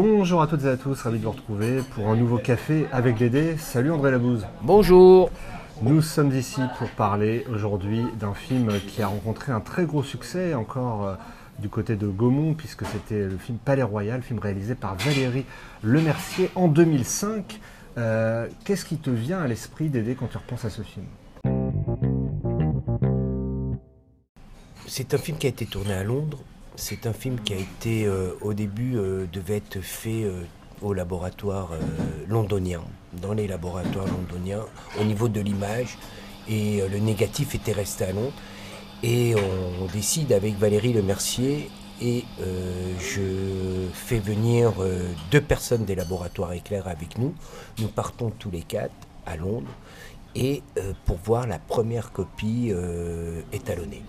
Bonjour à toutes et à tous, ravi de vous retrouver pour un nouveau café avec Dédé. Salut André Labouze. Bonjour. Nous sommes ici pour parler aujourd'hui d'un film qui a rencontré un très gros succès encore euh, du côté de Gaumont puisque c'était le film Palais Royal, film réalisé par Valérie Lemercier en 2005. Euh, Qu'est-ce qui te vient à l'esprit Dédé quand tu repenses à ce film? C'est un film qui a été tourné à Londres. C'est un film qui a été, euh, au début, euh, devait être fait euh, au laboratoire londonien, dans les laboratoires londoniens, au niveau de l'image. Et le négatif était resté à Londres. Et on, décide avec Valérie Lemercier et je fais venir deux personnes des laboratoires éclairs avec nous. Nous partons tous les quatre à Londres et pour voir la première copie étalonnée.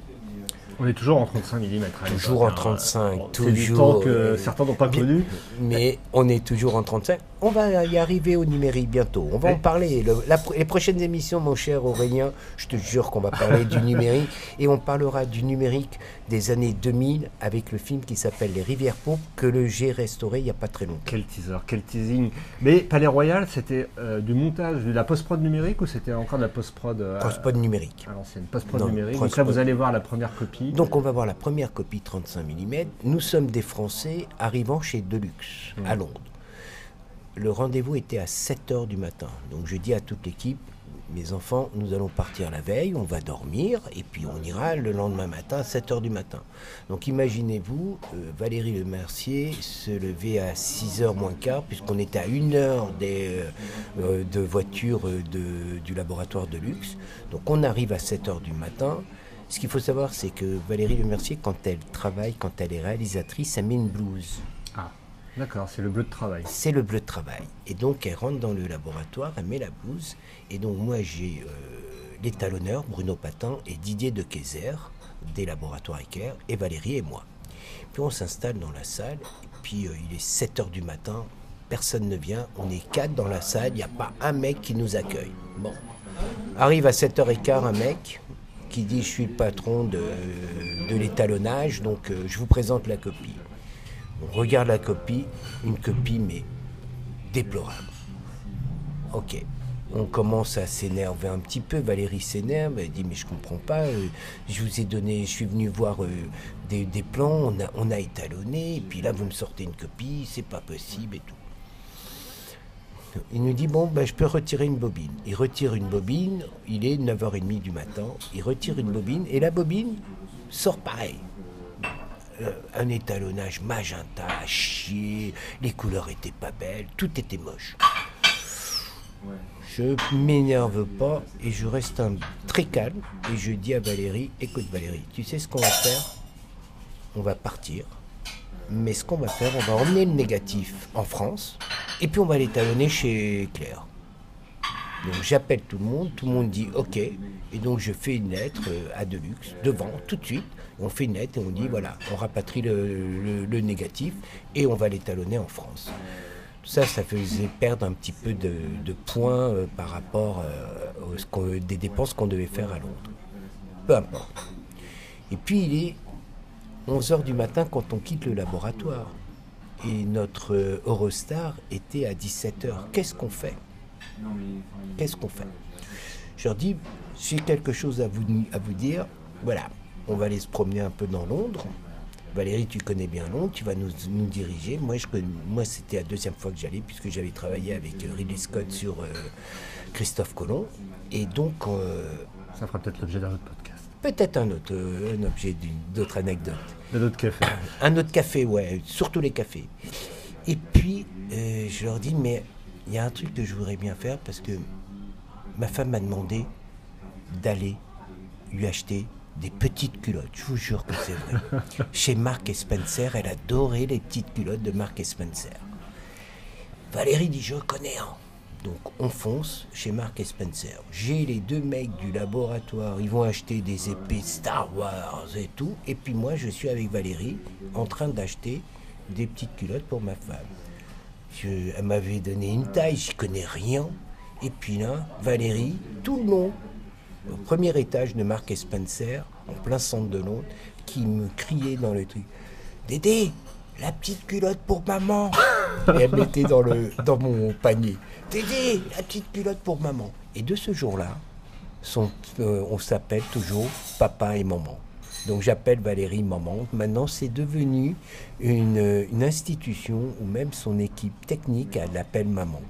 On est toujours en 35 mm. Toujours en 35, C'est du toujours. temps que euh, certains n'ont pas connu. Mais on est toujours en 35. On va y arriver au numérique bientôt. On va en parler. Le- la pro- les prochaines émissions, mon cher Aurélien, je te jure qu'on va parler du numérique. Et on parlera du numérique des années 2000 avec le film qui s'appelle Les Rivières Pourpres que le j'ai restauré il n'y a pas très longtemps. Quel teaser, quel teasing. Mais Palais Royal, c'était euh, du montage, de la post-prod numérique ou c'était encore de la post-prod euh, Post-prod numérique. à l'ancienne Post-prod numérique. Donc là, vous allez voir la première copie. Donc on va voir la première copie 35 mm. Nous sommes des Français arrivant chez Deluxe à Londres. Le rendez-vous était à 7 heures du matin. Donc je dis à toute l'équipe, mes enfants, nous allons partir la veille, on va dormir et puis on ira le lendemain matin à 7 heures du matin. Donc imaginez-vous, euh, Valérie Le Mercier se lever à 6 heures moins quart puisqu'on était à une heure des, euh, euh, de voiture du laboratoire de luxe. Donc on arrive à 7 heures du matin. Ce qu'il faut savoir, c'est que Valérie Le Mercier, quand elle travaille, quand elle est réalisatrice, elle met une blouse. D'accord, c'est le bleu de travail. C'est le bleu de travail. Et donc, elle rentre dans le laboratoire, elle met la blouse. Et donc, moi, j'ai euh, l'étalonneur, Bruno Patin, et Didier de Kayser, des laboratoires Ecker, et Valérie et moi. Puis, on s'installe dans la salle. Puis, euh, il est 7 heures du matin. Personne ne vient. On est quatre dans la salle. Il n'y a pas un mec qui nous accueille. Bon. Arrive à 7h15 un mec qui dit Je suis le patron de, de l'étalonnage, donc euh, je vous présente la copie. On regarde la copie, une copie mais déplorable. Ok. On commence à s'énerver un petit peu. Valérie s'énerve. Elle dit Mais je comprends pas. euh, je vous ai donné. Je suis venu voir euh, des, plans. On a, on a étalonné. Et puis là, vous me sortez une copie. C'est pas possible et tout. Il nous dit Bon, ben, je peux retirer une bobine. Il retire une bobine. Il est 9h30 du matin. Il retire une bobine. Et la bobine sort pareil. Euh, un étalonnage magenta, à chier, les couleurs étaient pas belles, tout était moche. Je m'énerve pas et je reste très calme et je dis à Valérie, écoute Valérie, tu sais ce qu'on va faire? On va partir, mais ce qu'on va faire, on va emmener le négatif en France et puis on va l'étalonner chez Claire. Donc j'appelle tout le monde, tout le monde dit OK, et donc je fais une lettre euh, à Deluxe, devant, tout de suite. On fait une lettre et on dit voilà, on rapatrie le, négatif et on va l'étalonner en France. Ça, ça faisait perdre un petit peu de, points euh, par rapport euh, des dépenses qu'on devait faire à Londres. Peu importe. Et puis il est 11h du matin quand on quitte le laboratoire. Et notre Eurostar était à 17h. Qu'est-ce qu'on fait? Qu'est-ce qu'on fait Je leur dis, j'ai quelque chose à vous, à vous dire. Voilà, on va aller se promener un peu dans Londres. Valérie, tu connais bien Londres, tu vas nous, nous diriger. Moi, je, moi c'était la deuxième fois que j'allais, puisque j'avais travaillé avec euh, Ridley Scott sur euh, Christophe Colomb. Et donc, euh, Ça fera peut-être l'objet d'un autre podcast. peut-être un autre euh, un objet d'une- d'autres anecdotes. D'un autre café. Un autre café, ouais, surtout les cafés. Et puis, euh, je leur dis, mais il y a un truc que je voudrais bien faire parce que ma femme m'a demandé d'aller lui acheter des petites culottes. Je vous jure que c'est vrai. Chez Mark et Spencer, elle adorait les petites culottes de Mark et Spencer. Valérie dit, je connais un. Donc on fonce chez Mark et Spencer. J'ai les deux mecs du laboratoire, ils vont acheter des épées Star Wars et tout. Et puis moi, je suis avec Valérie en train d'acheter des petites culottes pour ma femme. Elle m'avait donné une taille, j'y connais rien. Et puis là, Valérie, tout le long, au premier étage de Mark et Spencer, en plein centre de Londres, qui me criait dans le truc Dédé, la petite culotte pour maman Et elle mettait dans, le, dans mon panier. Tédé, la petite culotte pour maman. Et de ce jour-là, euh, on s'appelle toujours papa et maman. Donc j'appelle Valérie maman. Maintenant, c'est devenu une, une institution où même son équipe technique, elle l'appelle maman.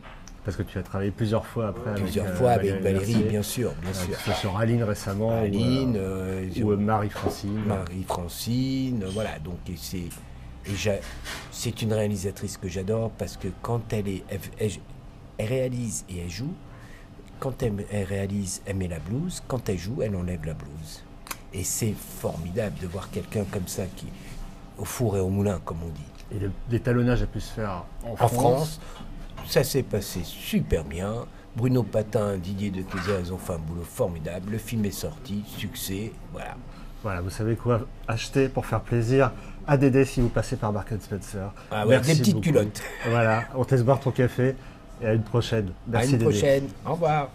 Parce que tu as travaillé plusieurs fois après Plusieurs avec, euh, fois avec Valérie, bien sûr, bien Euh, sûr. que ce soit sur Aline récemment. Aline, euh, euh, ou, Marie-Francine. Marie-Francine, voilà. Donc c'est c'est une réalisatrice que j'adore parce que quand elle est, elle, elle- elle réalise et elle joue. Quand elle, elle réalise, elle met la blouse. Quand elle joue, elle enlève la blouse. Et c'est formidable de voir quelqu'un comme ça qui au four et au moulin, comme on dit. Et l'étalonnage a pu se faire en, En France, ça s'est passé super bien. Bruno Patin, Didier de ils ont fait un boulot formidable. Le film est sorti, succès, voilà. Voilà, vous savez quoi acheter pour faire plaisir à Dédé si vous passez par Mark Spencer. Ah ouais, Merci des petites beaucoup. culottes. Voilà, on te laisse boire ton café et à une prochaine. À Merci une Dédé. prochaine. Au revoir.